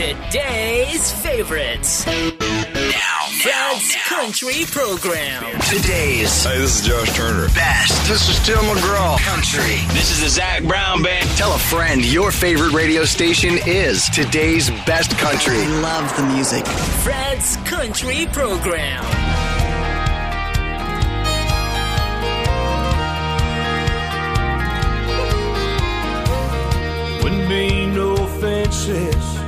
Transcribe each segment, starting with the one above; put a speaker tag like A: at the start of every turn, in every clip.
A: Today's favorites.
B: Now,
A: Fred's Country Program.
B: Today's
C: Hey, this is Josh Turner.
B: best. This is Tim McGraw. Country.
D: This is the Zac Brown Band.
B: Tell a friend your favorite radio station is today's best country.
E: love the music.
A: Fred's Country Program.
F: Wouldn't be no fences,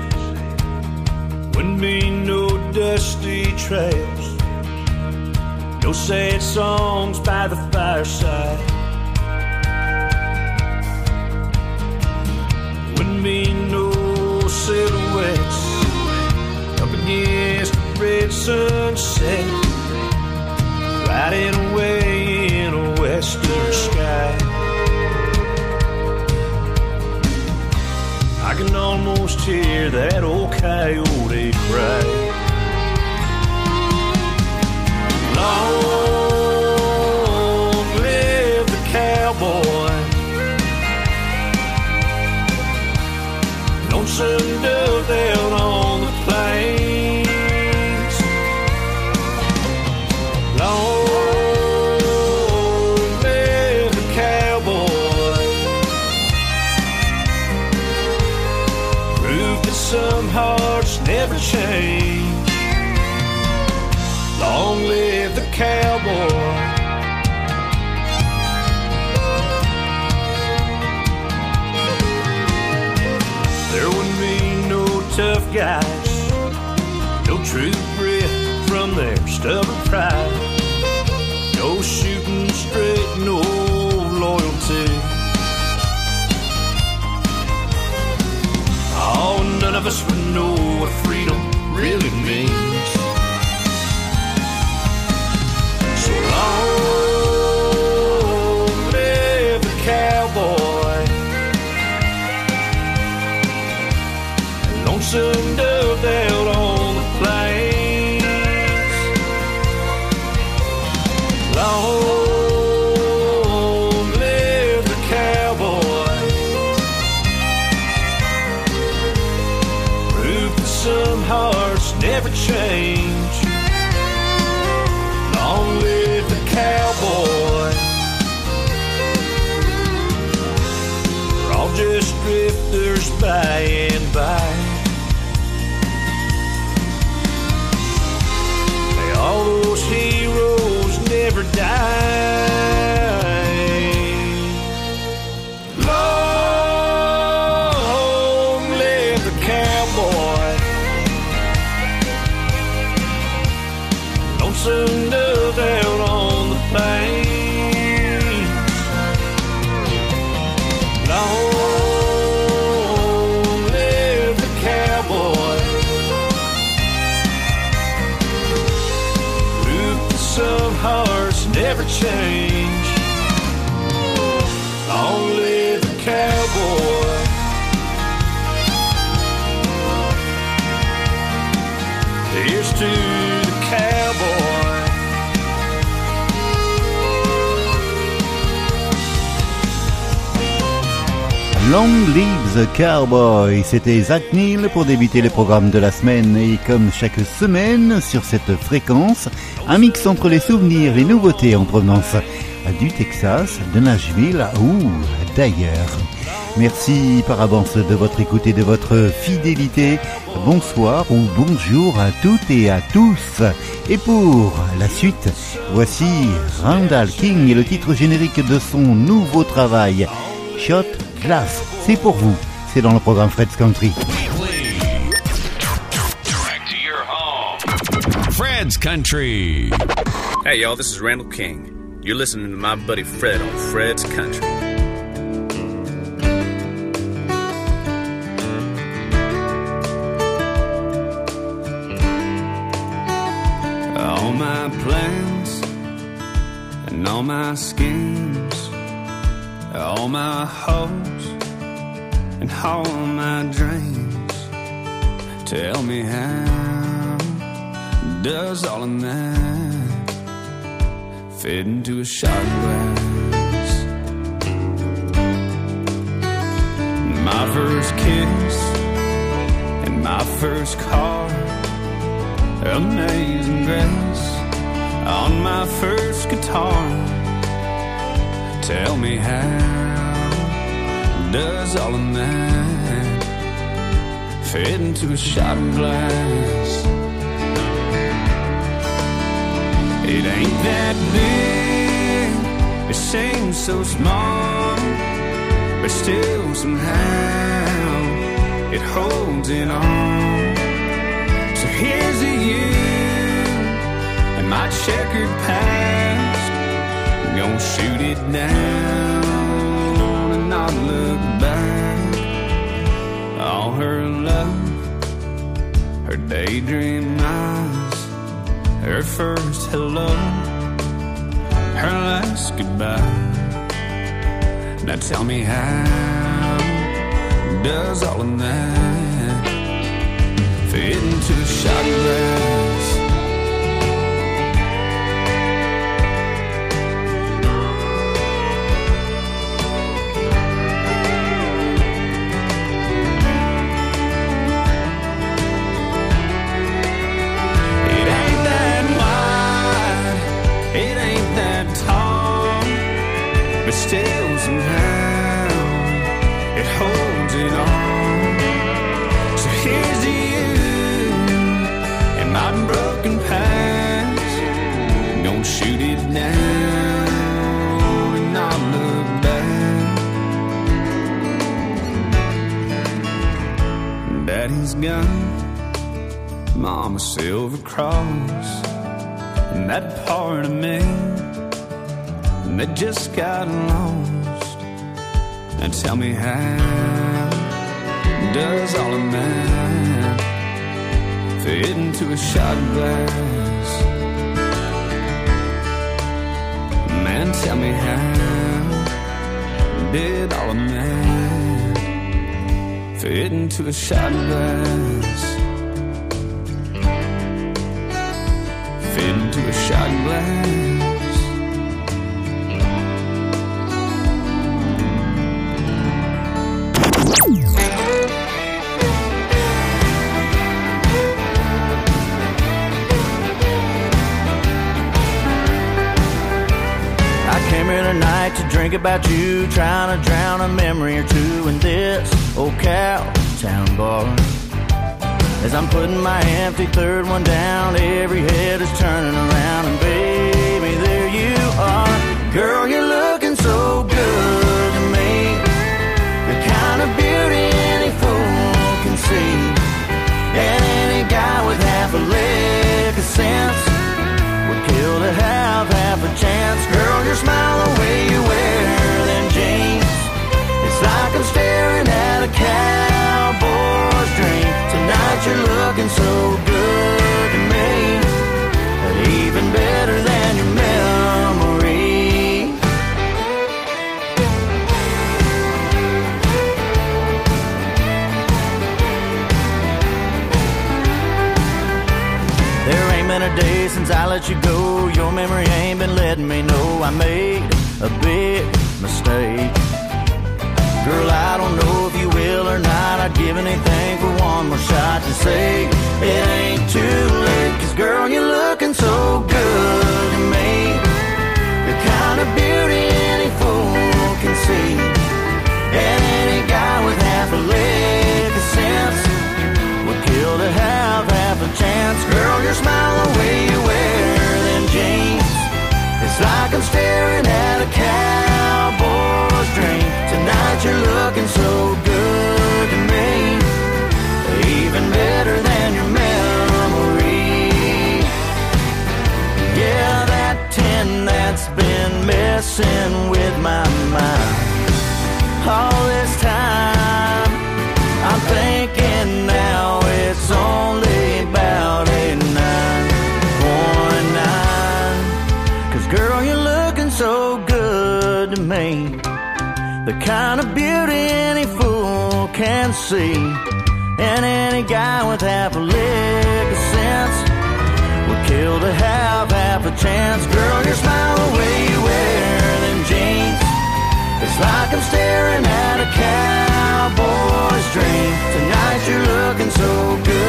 F: wouldn't be no dusty trails, no sad songs by the fireside. Wouldn't be no silhouettes up against the red sunset, riding away in a western sky. I can almost hear that old coyote cry. Long live the cowboy. Lonesome dove true grit from their stubborn pride, no shooting straight, no loyalty. Oh, none of us would know what freedom really means. So long Long Live the Cowboy,
G: c'était Zach Neal pour débuter le programme de la semaine et comme chaque semaine sur cette fréquence, un mix entre les souvenirs, les nouveautés en provenance du Texas, de Nashville ou d'ailleurs. Merci par avance de votre écoute et de votre fidélité. Bonsoir ou bonjour à toutes et à tous. Et pour la suite, voici Randall King et le titre générique de son nouveau travail, Shot C'est pour vous. C'est dans le programme Fred's Country.
D: Fred's Country.
H: Hey, y'all, this is Randall King. You're listening to my buddy Fred on Fred's Country.
F: All my plans and all my schemes, all my hopes and all my dreams. Tell me how does all of that fit into a shot glass? My first kiss and my first car, amazing grace, on my first guitar. Tell me how does all of that fit into a shot glass? It ain't that big, it seems so small, but still somehow it holds it on. So here's to you and my checkered past. Gonna shoot it down not look back. All her love, her daydream eyes, her first hello, her last goodbye. Now tell me how does all of that fit into a shot glass? But still somehow it holds it on. So here's to you and my broken past. Gonna shoot it down and not look back. Daddy's gone. Mama silver cross and that part of me that just got lost. And tell me how does all of that fit into a shot glass? Man, tell me how did all of that fit into a shot glass? fit into a shot glass.
C: Drink about you, trying to drown a memory or two in this old cow town bar. As I'm putting my empty third one down, every head is turning around, and baby, there you are. Girl, you're looking so good to me. The kind of beauty any fool can see. And any guy with half a lick of sense kill to have half a chance. Girl, your smile, the way you wear them jeans. It's like I'm staring at a cowboy's dream. Tonight you're looking so good to me. but Even better day since I let you go. Your memory ain't been letting me know I made a big mistake. Girl, I don't know if you will or not. I'd give anything for one more shot to say it ain't too late. Cause girl, you're looking so good to me. The kind of beauty any fool can see. And any guy with half a lick see. And any guy with half a lick of sense would kill to have half a chance. Girl, your smile, the way you wear them jeans. It's like I'm staring at a cowboy's dream. Tonight you're looking so good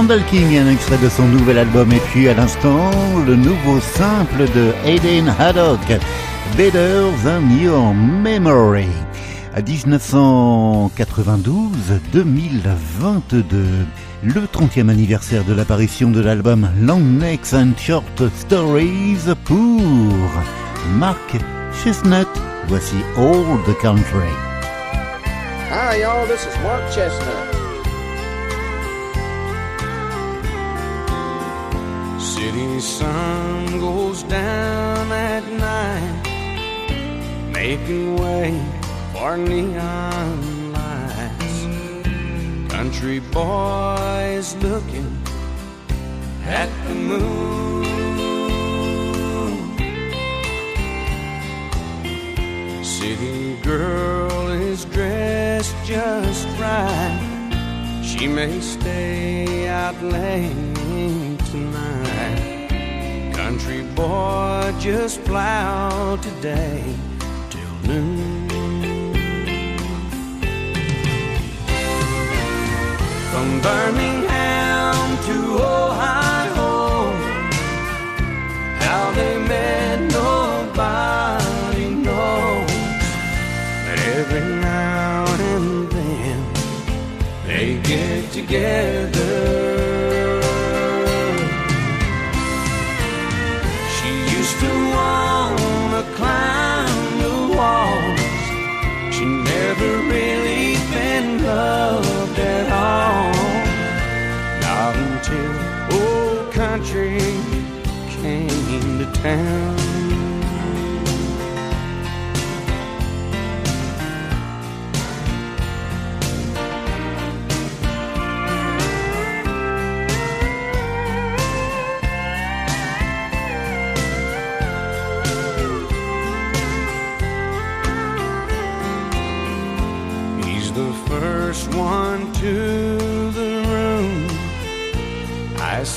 G: Randall King, un extrait de son nouvel album. Et puis à l'instant, le nouveau simple de Aiden Haddock, Better Than Your Memory. À 1992-2022, le 30e anniversaire de l'apparition de l'album Long Necks and Short Stories pour Mark Chestnut. Voici All the Country.
E: Hi, y'all. This is Mark Chestnut.
F: City sun goes down at night, making way for neon lights. Country boys looking at the moon. City girl is dressed just right. She may stay out late boy just plowed today till noon. From Birmingham to Ohio, how they met nobody knows. But every now and then they get together. Town.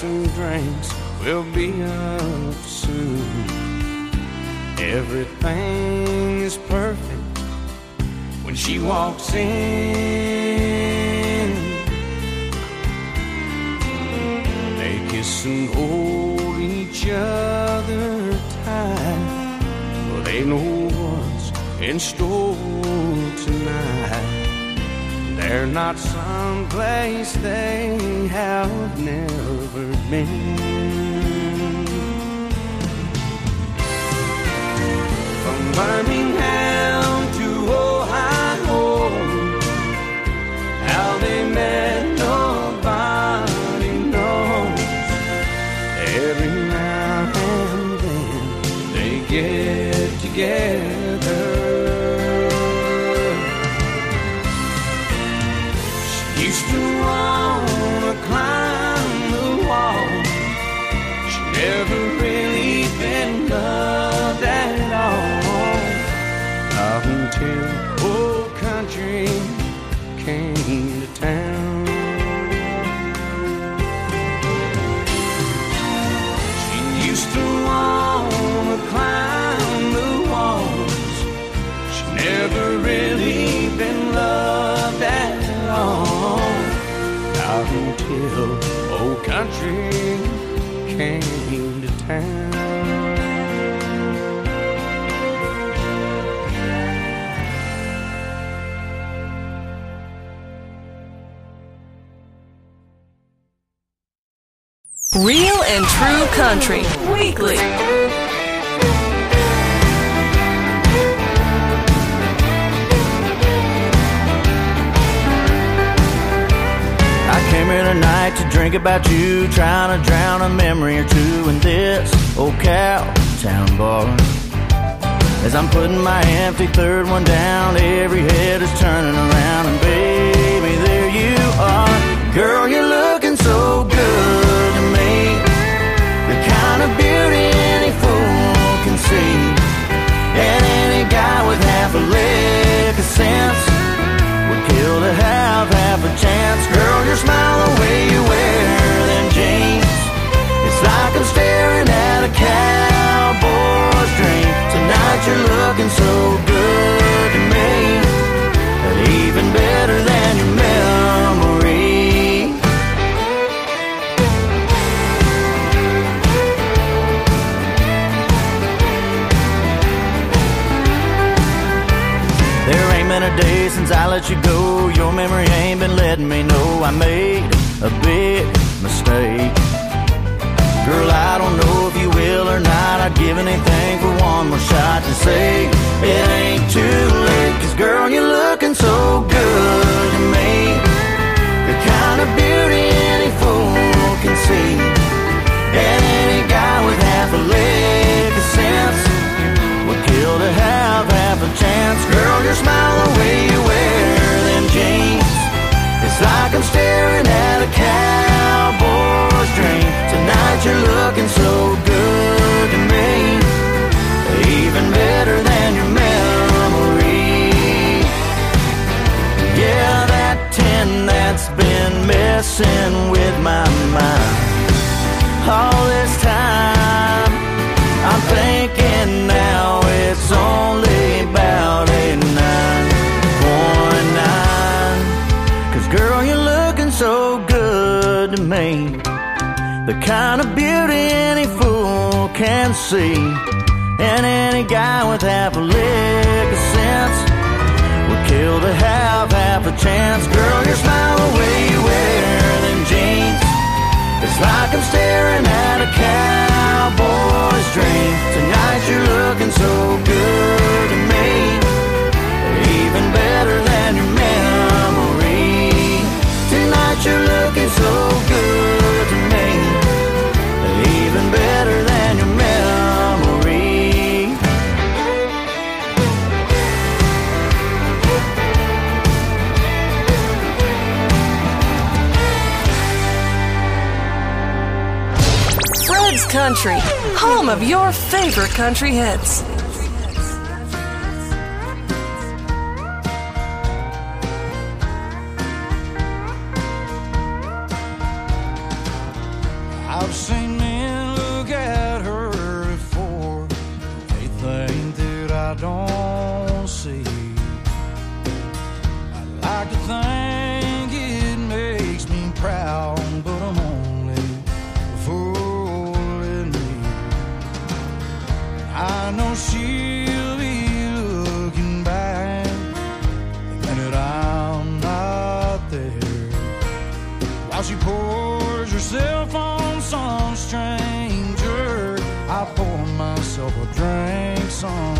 F: And drinks will be up soon. Everything is perfect when she walks in. They kiss and hold each other tight. They know what's in store tonight. They're not someplace they have never been. From Birmingham to Ohio, how they met nobody knows. Every now and then they get together. Came to town.
I: Real and True Country Weekly.
C: Drink about you, trying to drown a memory or two in this old cow town bar. As I'm putting my empty third one down, every head is turning around, and baby, there you are. Girl, you're looking so good to me. The kind of beauty any fool can see. And any guy with half a lick of sense would kill to have half a chance. Girl, your smile, the way you wear them jeans. It's like I'm staring at a cowboy's dream. Tonight you're looking so good to me. And even better than your memory. Let you go. Your memory ain't been letting me know I made a big mistake. Girl, I don't know if you will or not. I'd give anything for one more shot to say it ain't too late. Cause girl, you're looking so good to me. The kind of beauty any fool can see. And any guy with half a leg of sense chance. Girl, your smile, the way you wear them jeans. It's like I'm staring at a cowboy's dream. Tonight you're looking so good to me. Even better than your memory. Yeah, that tin that's been messing kind of beauty any fool can see. And any guy with half a lick of sense would kill to have half a chance. Girl, your smile, the way you wear them jeans. It's like I'm staring at a cowboy's dream. Tonight you're looking so good to me. Even better than your memory. Tonight you're looking
J: Country, home of your favorite country hits.
I: While she pours herself on some stranger. I pour myself a drink somewhere.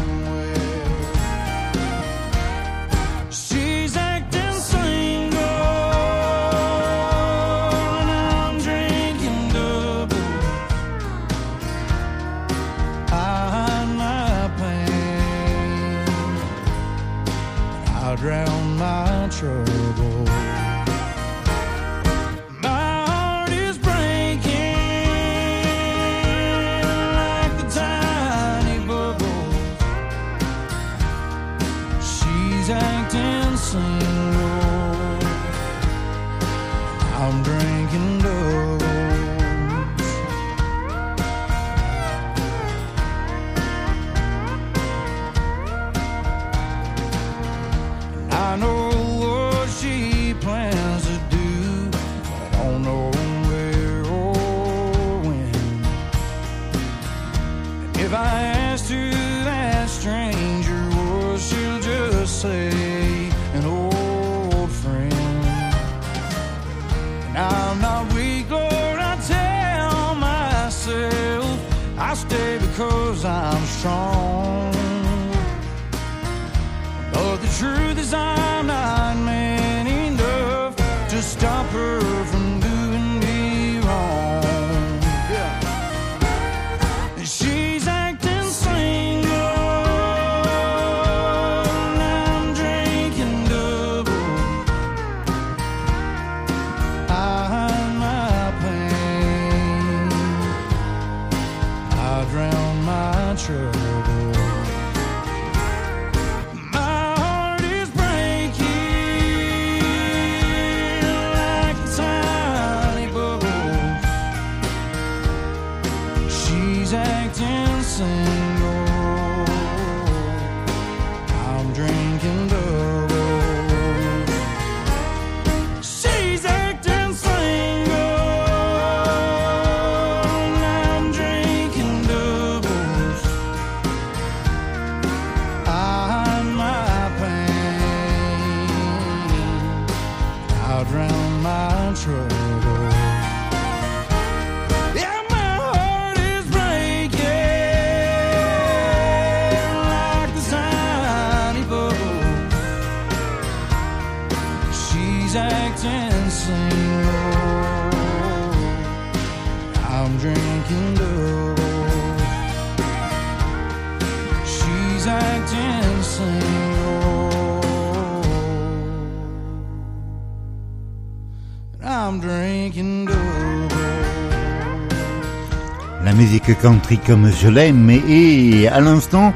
G: Country comme je l'aime et à l'instant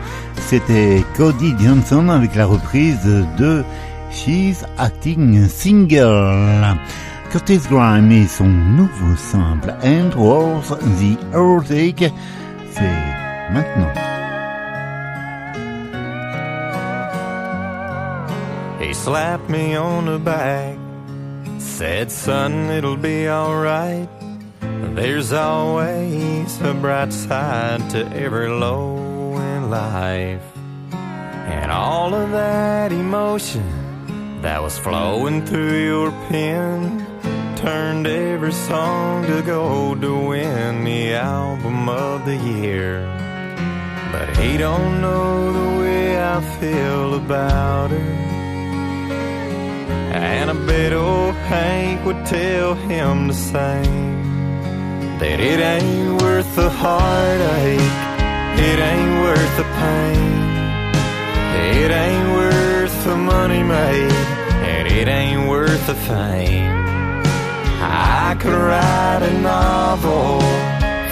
G: c'était Cody Johnson avec la reprise de She's Acting Single. Curtis Grime et son nouveau simple And Was the Heartache, c'est maintenant.
K: He slapped me on the back, said, Son, it'll be alright. There's always a bright side to every low in life. And all of that emotion that was flowing through your pen turned every song to gold to win the album of the year. But he don't know the way I feel about her. And I bet old Hank would tell him the same. That it ain't worth the heartache, it ain't worth the pain. It ain't worth the money made, and it ain't worth the fame. I could write a novel,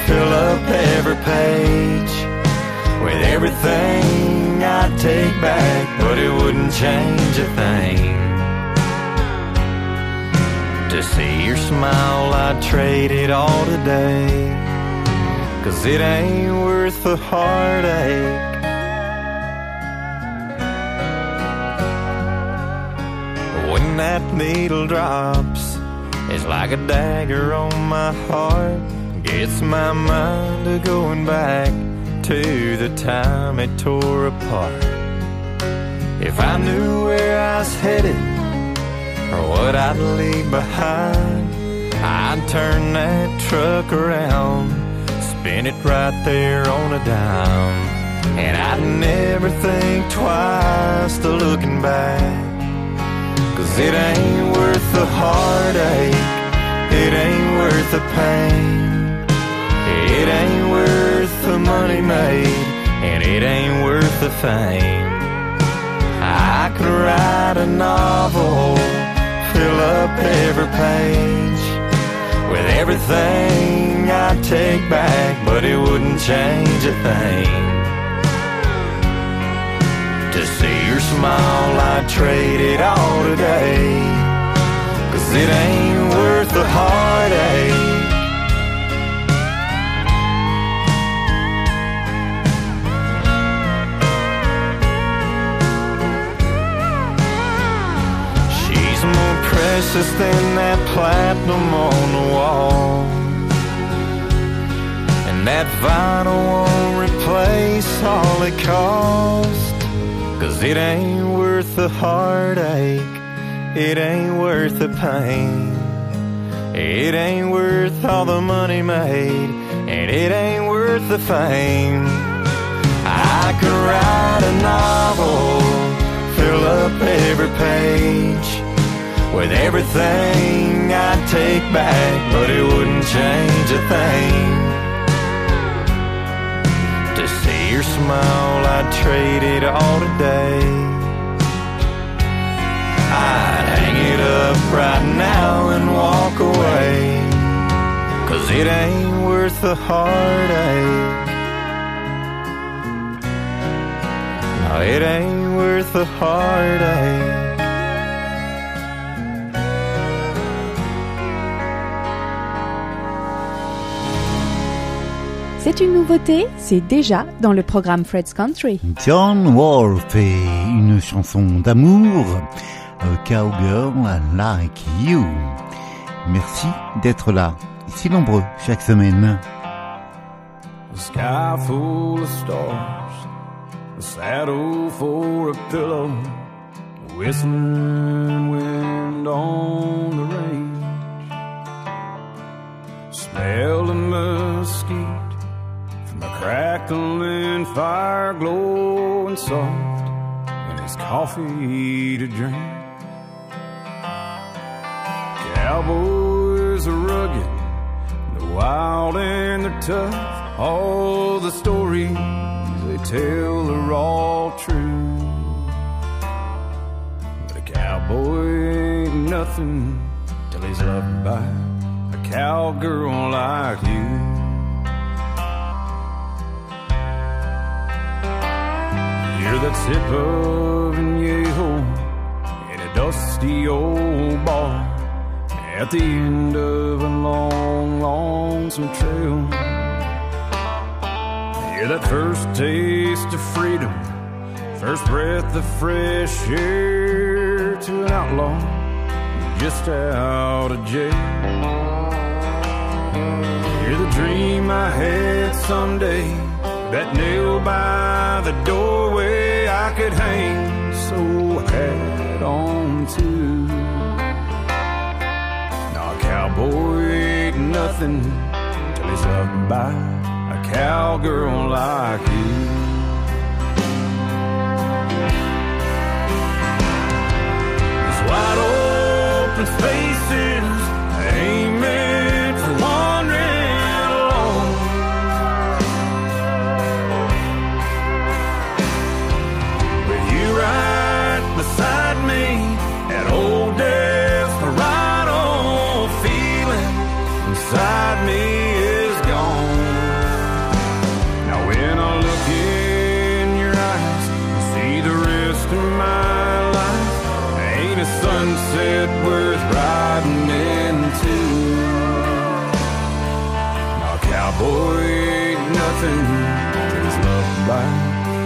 K: fill up every page with everything I'd take back, but it wouldn't change a thing. To see your smile, I'd trade it all today. Cause it ain't worth the heartache. When that needle drops, it's like a dagger on my heart. Gets my mind to going back to the time it tore apart. If I knew where I was headed, or what I'd leave behind. I'd turn that truck around, spin it right there on a dime. And I'd never think twice to looking back. Cause it ain't worth the heartache, it ain't worth the pain. It ain't worth the money made, and it ain't worth the fame. I could write a novel every page with everything I'd take back, but it wouldn't change a thing. To see your smile, I'd trade it all today. Cause it ain't worth the heartache. Precious than that platinum on the wall. And that vinyl won't replace all it cost. Cause it ain't worth the heartache, it ain't worth the pain. It ain't worth all the money made, and it ain't worth the fame. I could write a novel, fill up every page with everything I'd take back, but it wouldn't change a thing. To see your smile, I'd trade it all today. I'd hang it up right now and walk away. Cause it ain't worth the heartache. No, it ain't worth the heartache.
L: C'est une nouveauté, c'est déjà dans le programme Fred's Country.
G: John Wolfe et une chanson d'amour, A Cowgirl Like You. Merci d'être là, si nombreux chaque semaine.
F: A sky full of stars, a saddle for a pillow, whistling wind on the range. smell of mesquite crackling fire glowing soft and his coffee to drink. Cowboys are rugged, they're wild and they're tough. All the stories they tell are all true. But a cowboy ain't nothing till he's loved by a cowgirl like you. Hear that sip of añejo in a dusty old bar at the end of a long, lonesome trail. Hear that first taste of freedom, first breath of fresh air to an outlaw just out of jail. Hear the dream I had someday, that nail by the doorway I could hang so hat on to. Now a cowboy ain't nothing till he's loved by a cowgirl like you. These wide open spaces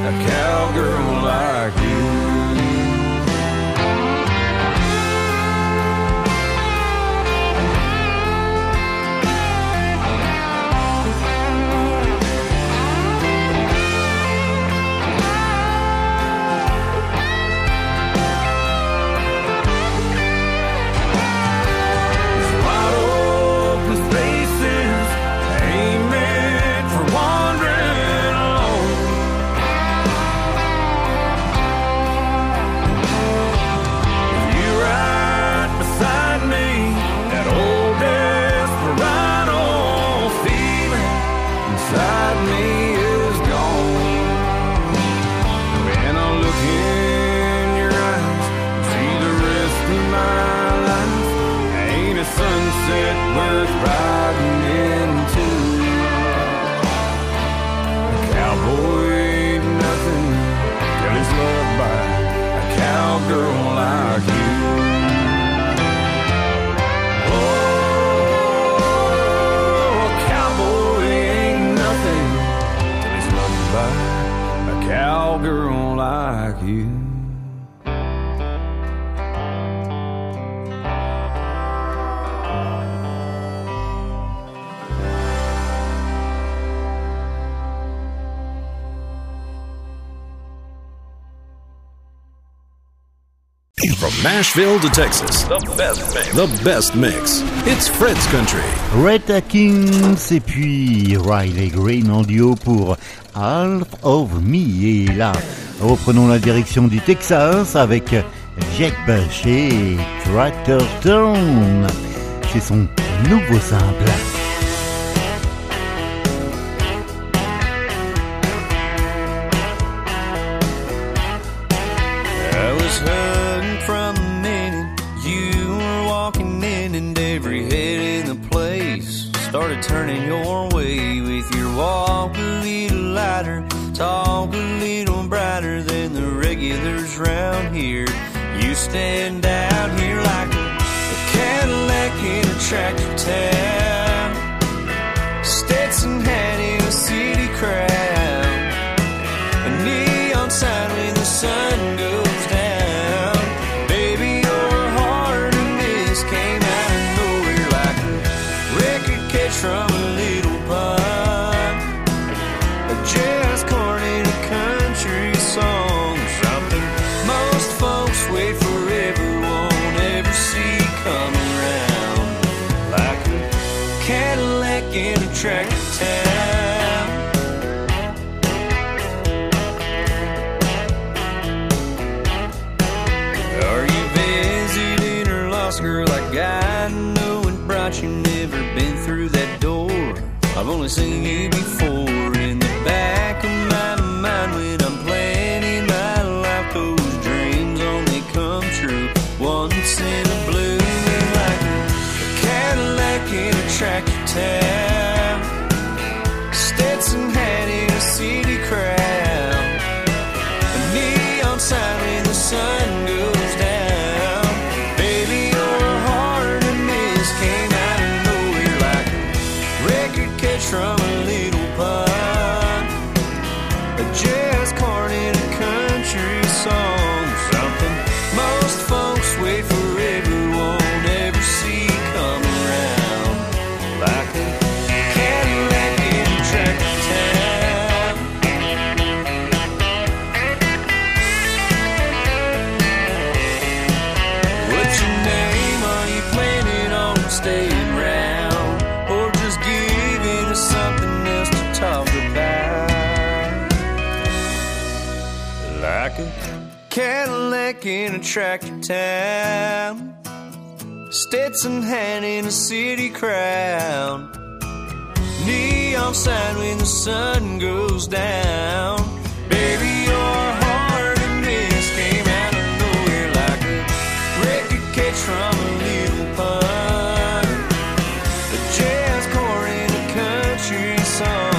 F: a cowgirl
D: From Nashville to Texas, the best mix. The best mix. It's Fred's Country.
G: Red Atkins et puis Riley Green en duo pour Half of Me. Et là, reprenons la direction du Texas avec Jack Bush et Tractor Town. C'est son nouveau simple.
M: In a
F: tractor town. Are you visiting or lost, girl? I got know and brought you. Never been through that door. I've only seen you before in the back of town. Stetson hat in a city crowd. Neon sign when the sun goes down. Baby, your heart and this came out of nowhere like a record catch from a little pond. A jazz core in a country song.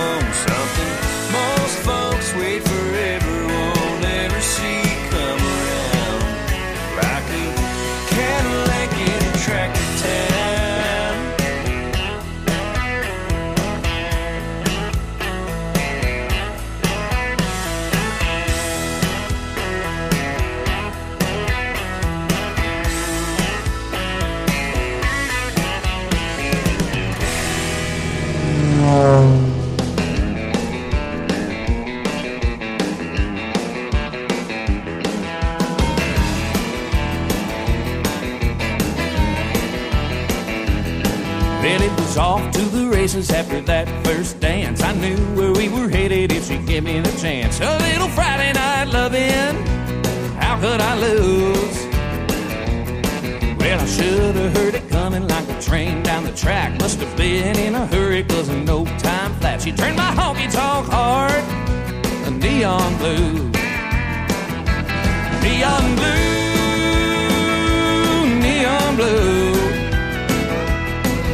N: Train down the track. Must have been in a hurry, cause in no time flat. She turned my honky tonk heart a neon blue. Neon blue, neon blue.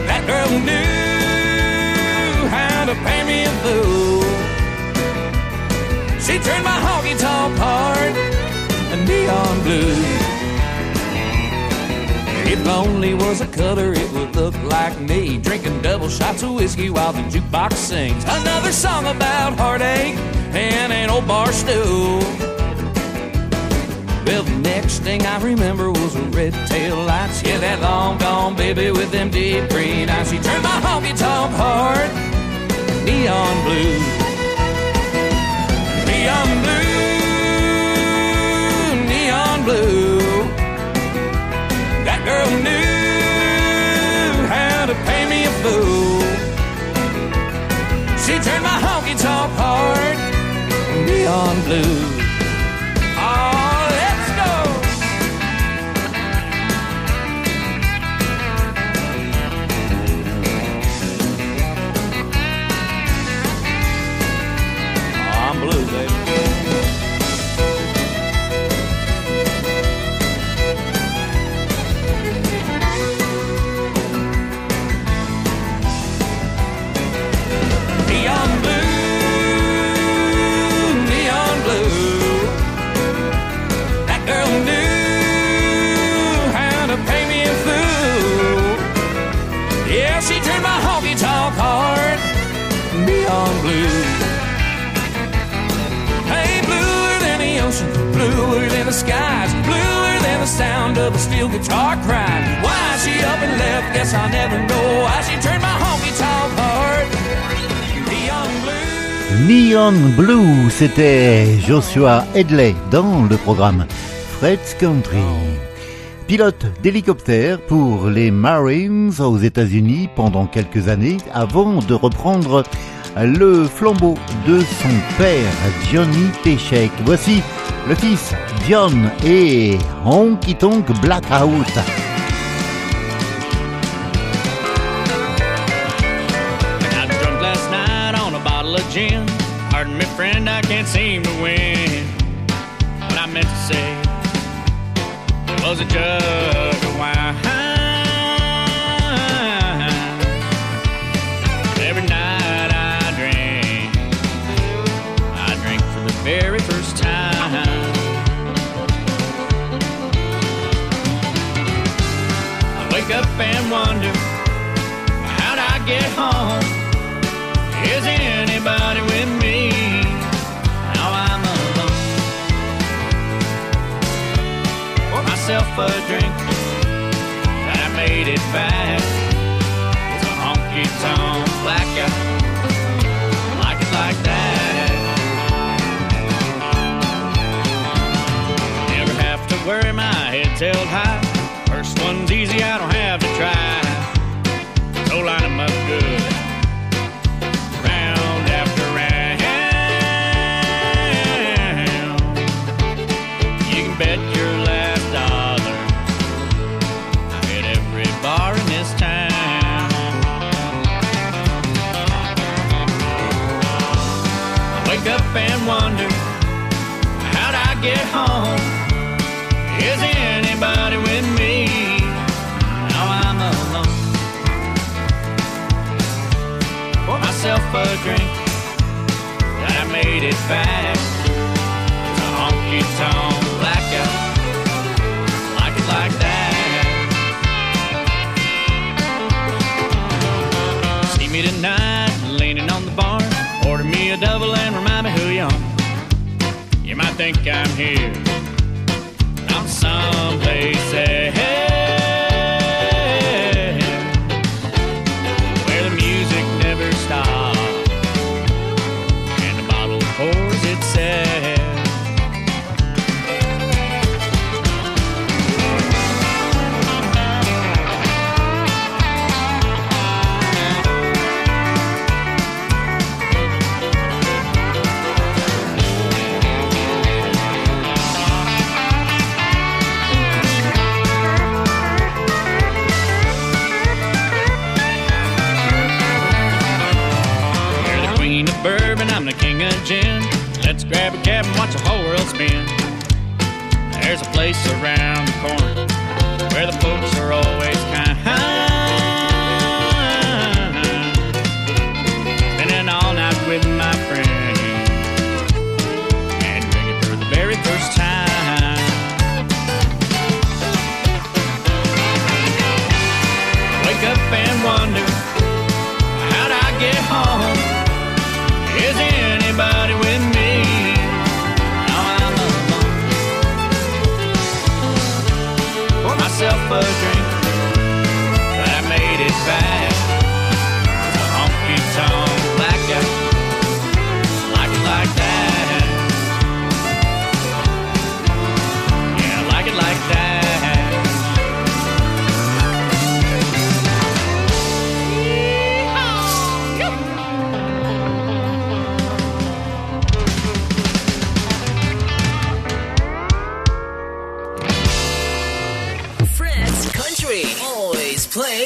N: That girl knew how to pay me a fool. She turned my honky tonk heart a neon blue. If only was a color, look like me drinking double shots of whiskey while the jukebox sings another song about heartache and an old bar stool. Well, the next thing I remember was a red tail lights. Yeah, that long gone baby with them deep green eyes. She turned my honky tonk heart neon blue. Blue. Neon blue.
G: C'était Joshua Hedley dans le programme Fred's Country. pilote d'hélicoptère pour les Marines aux États-Unis pendant quelques années avant de reprendre le flambeau de son père, Johnny Péchek. Voici le fils John et Honky Tonk Blackout.
N: I drunk last night on a bottle of gin. Pardon me, friend, I can't seem to win. What I meant to say was a jug home? Is anybody with me? Now I'm alone. Pour myself a drink I made it back. It's a honky tonk blackout. Like it like that. Never have to worry, my head's held high. First one's easy, I don't have to try. So line 'em up good. Round after round. You can bet your last dollar. I hit every bar in this town. I wake up and wonder, a drink I made it back. A honky tonk blackout. Like it like that. See me tonight, leaning on the bar. Order me a double and remind me who you are. You might think I'm here.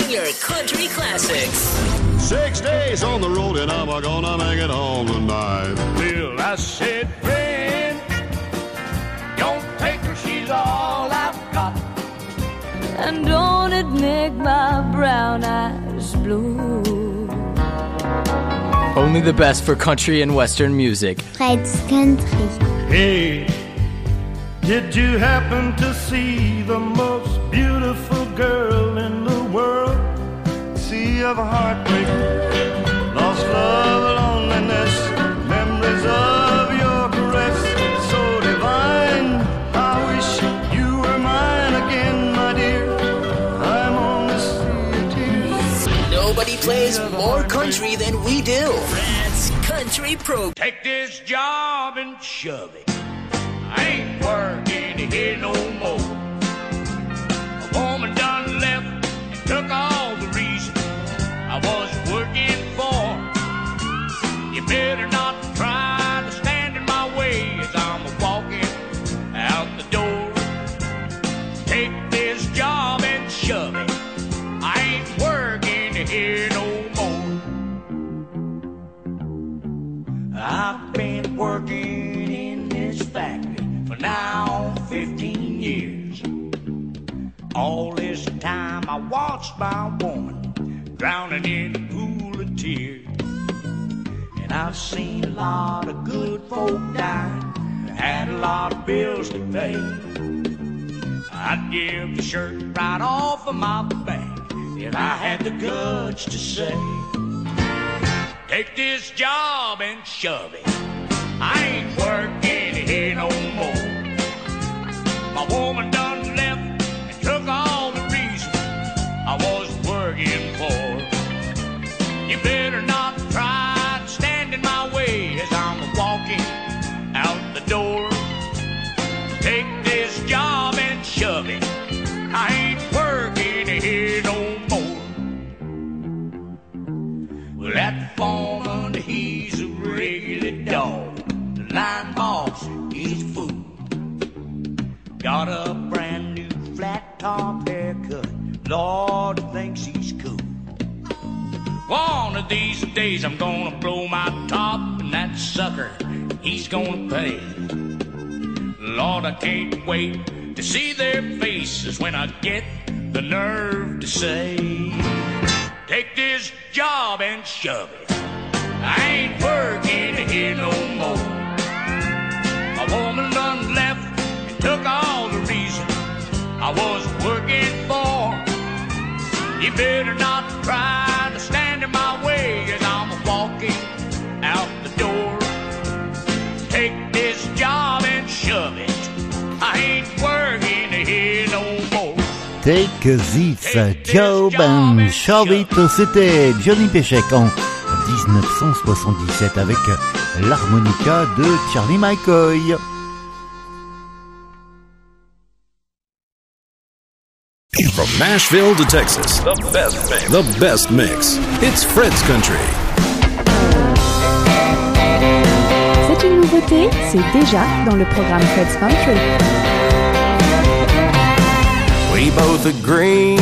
A: Playing your country classics.
O: Six days on the road and I'm gonna make it home tonight.
F: Bill, I said, friend, don't take her, she's all I've got.
P: And don't it make my brown eyes blue?
Q: Only the best for country and western music.
R: Fred's Country.
F: Hey, did you happen to see the most beautiful girl in the world?
O: Sea of heartbreak, lost love, loneliness, memories of your caress, so divine. I wish you were mine again, my dear. I'm on the sea of tears.
A: Nobody plays more country than we do. Fred's Country Pro.
F: Take this job and shove it. I ain't working here no more.
S: Working in this factory for now 15 years. All this time I watched my woman drowning in a pool of tears. And I've seen a lot of good folk die, had a lot of bills to pay. I'd give the shirt right off of my back if I had the guts to say, Take this job and shove it. Woman days I'm gonna blow my top, and that sucker, he's gonna pay. Lord, I can't wait to see their faces when I get the nerve to say, Take this job and shove it. I ain't working here no more. My woman done left and took all the reason I was working for. You better not try to stand Take this job and shove it.
G: C'était Johnny Pechek en 1977 avec l'harmonica de Charlie McCoy.
D: From Nashville to Texas, the best mix. The best mix. It's Fred's Country.
L: C'est une nouveauté, c'est déjà dans le programme Fred's Country.
F: We both agreed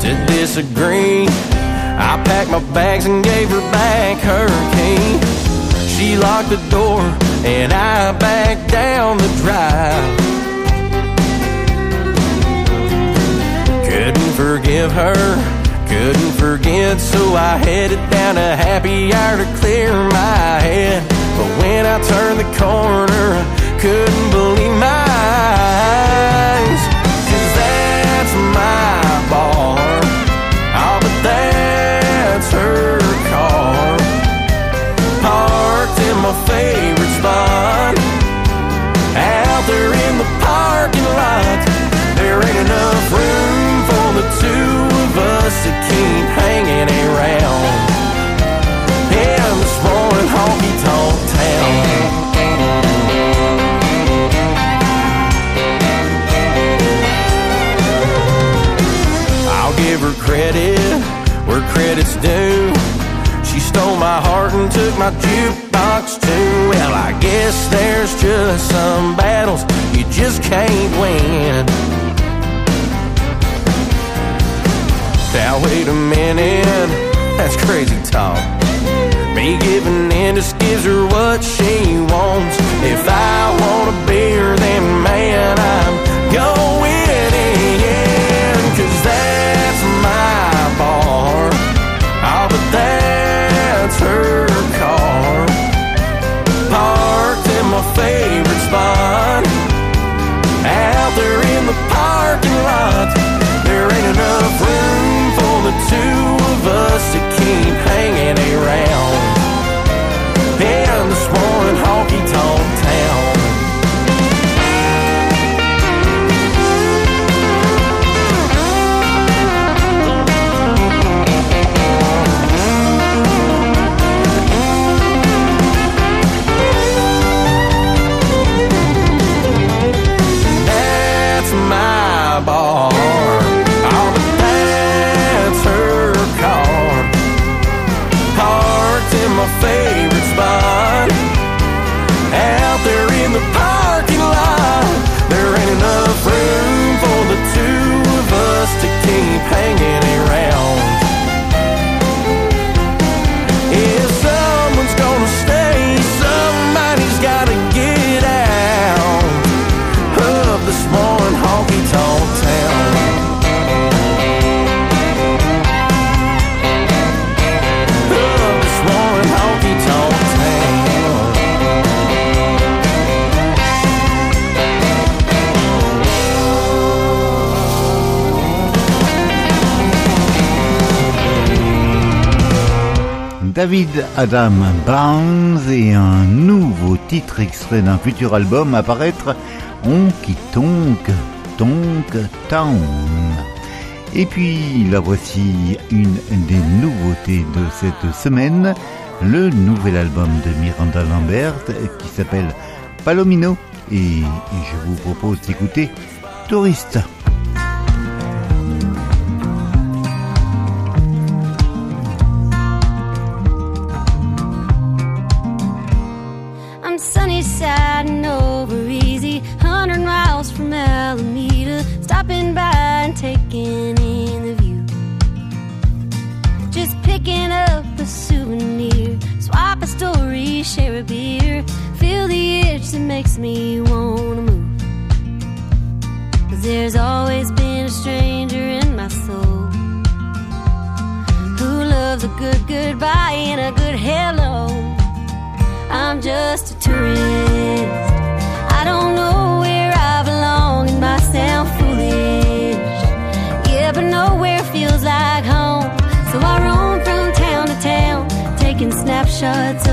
F: to disagree. I packed my bags and gave her back her key. She locked the door and I backed down the drive. Couldn't forgive her, couldn't forget, so I headed down a happy hour to clear my head. But when I turned the corner, I couldn't believe my eyes. My bar. Oh, but that's her car. Parked in my favorite spot. Out there in the parking lot. There ain't enough room for the two of us to keep hanging around. In this roaring honky tonk town. Credit where credit's due. She stole my heart and took my jukebox too. Well, I guess there's just some battles you just can't win. Now, wait a minute, that's crazy talk. Me giving in just gives her what she wants. If I want a beer, then man, I'm going in. My bar. Oh, but that's her car. Parked in my favorite spot.
G: David Adam Barnes et un nouveau titre extrait d'un futur album à paraître Honky Tonk Tonk Town. Et puis la voici une des nouveautés de cette semaine, le nouvel album de Miranda Lambert qui s'appelle Palomino et je vous propose d'écouter Touriste.
P: A beer, feel the itch that makes me wanna move. Cause there's always been a stranger in my soul who loves a good goodbye and a good hello. I'm just a tourist. I don't know where I belong and might sound foolish. Yeah, but nowhere feels like home. So I roam from town to town, taking snapshots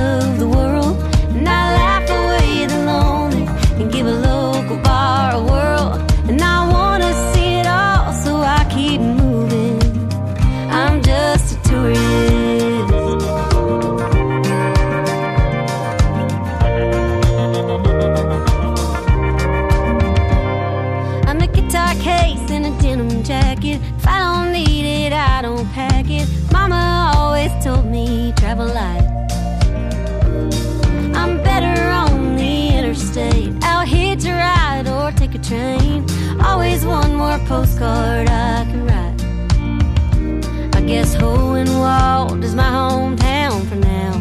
P: postcard I can write. I guess Hohenwald is my hometown for now.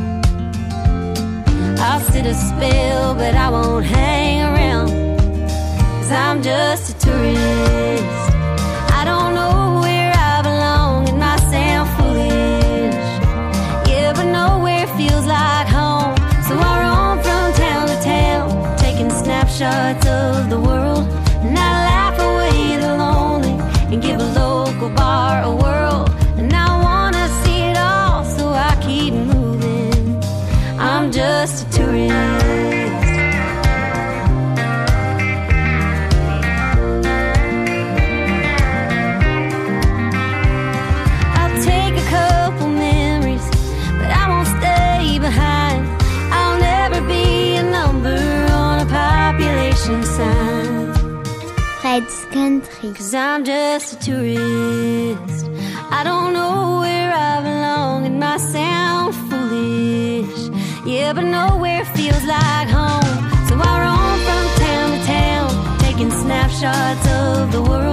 P: I'll sit a spell, but I won't hang around. Cause I'm just a tourist. Cause I'm just a tourist. I don't know where I belong, and might sound foolish. Yeah, but nowhere feels like home. So I roam from town to town, taking snapshots of the world.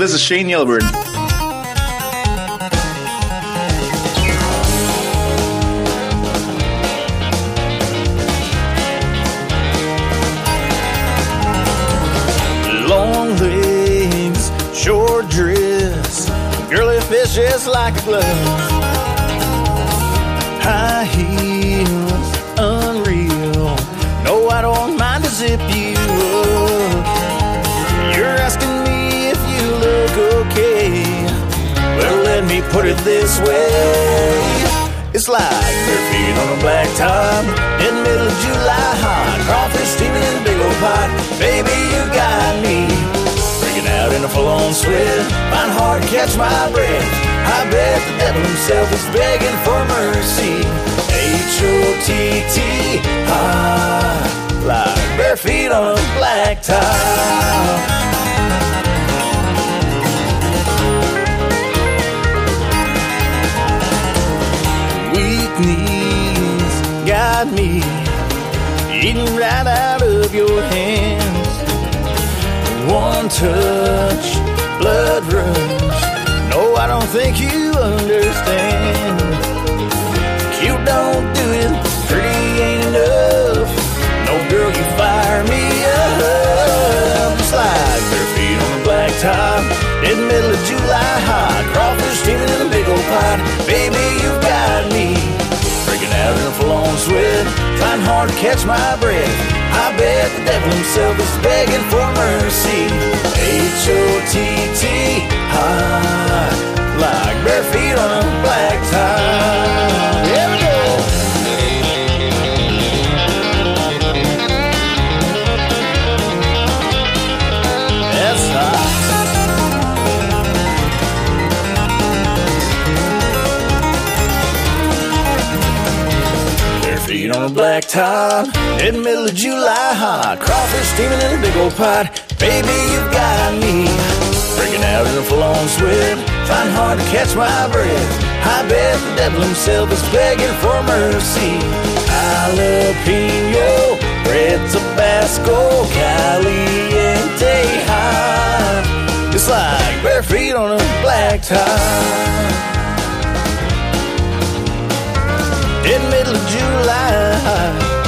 H: This is Shane Yellowbird.
C: Long legs, short dress, girly fish just like a glove. High heels, it this way. It's like bare feet on a black top in middle of July hot. Crawfish steaming in a big old pot. Baby, you got me. Breaking out in a full on sweat. Find hard to catch my breath. I bet the devil himself is begging for mercy. H O T T, hot. Like bare feet on a black top. Knees got me eating right out of your hands. One touch, blood runs. No, I don't think you understand. Cute don't do it, pretty ain't enough. No girl, you fire me up. Just like bare feet on a black top, in the middle of July hot. Crawfish steaming in a big old pot. Out in a full-on sweat, trying hard to catch my breath. I bet the devil himself is begging for mercy. H-O-T-T, hot, like bare feet on a black tie. Black top, in the middle of July hot. Crawfish steaming in a big old pot. Baby, you've got me. Breaking out in a full-on sweat, trying hard to catch my breath. I bet the devil himself is begging for mercy. Jalapeno, red Tabasco, caliente hot. It's like bare feet on a black tie. In middle of July.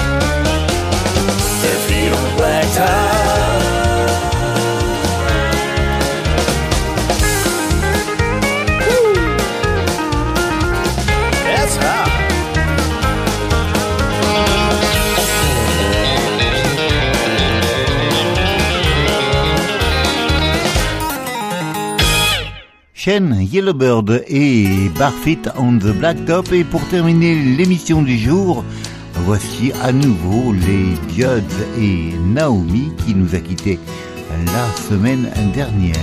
G: Yellowbird et Barfit on the Blacktop. Et pour terminer l'émission du jour, voici à nouveau les Diods et Naomi qui nous a quittés la semaine dernière.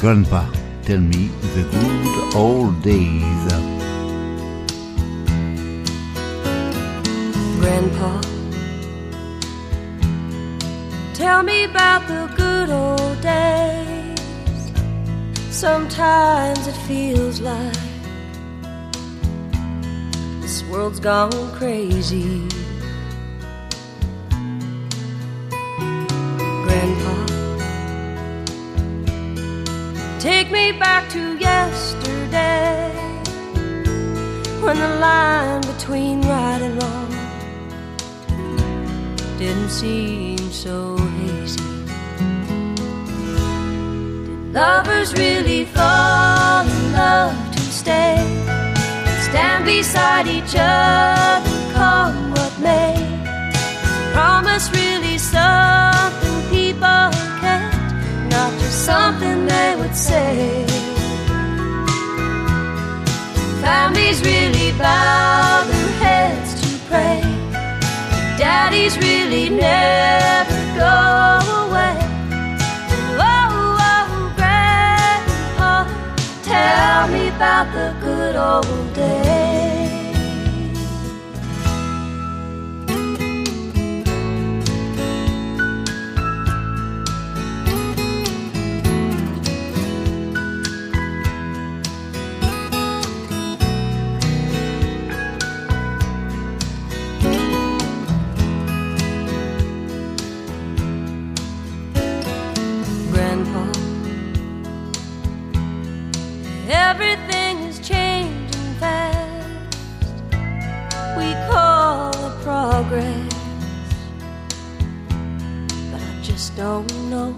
G: Grandpa, tell me the good old days.
T: Grandpa, tell me about the good old days. Sometimes it feels like this world's gone crazy. Grandpa, take me back to yesterday when the line between right and wrong didn't seem so hazy. Lovers really fall in love to stay? Stand beside each other, come what may. Promise really something people kept, not just something they would say. Families really bow their heads to pray. Daddies really never go about the good old don't know.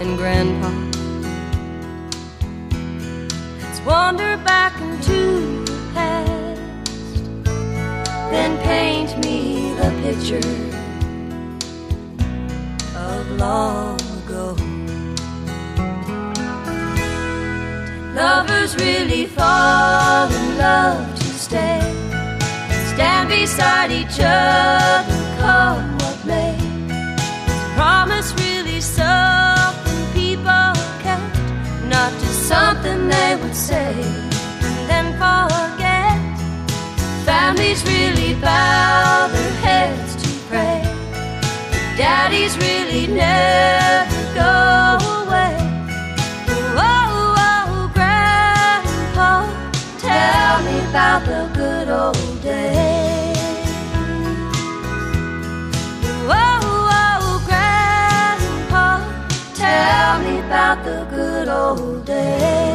T: And Grandpa, let's wander back into the past, then paint me the picture of long ago. Lovers really fall in love to stay. Beside each other, come what may. Is promise really something people kept, not just something they would say and then forget. Families really bow their heads to pray. Daddies really never go away. Oh, oh, tell me about the good old days. The good old days.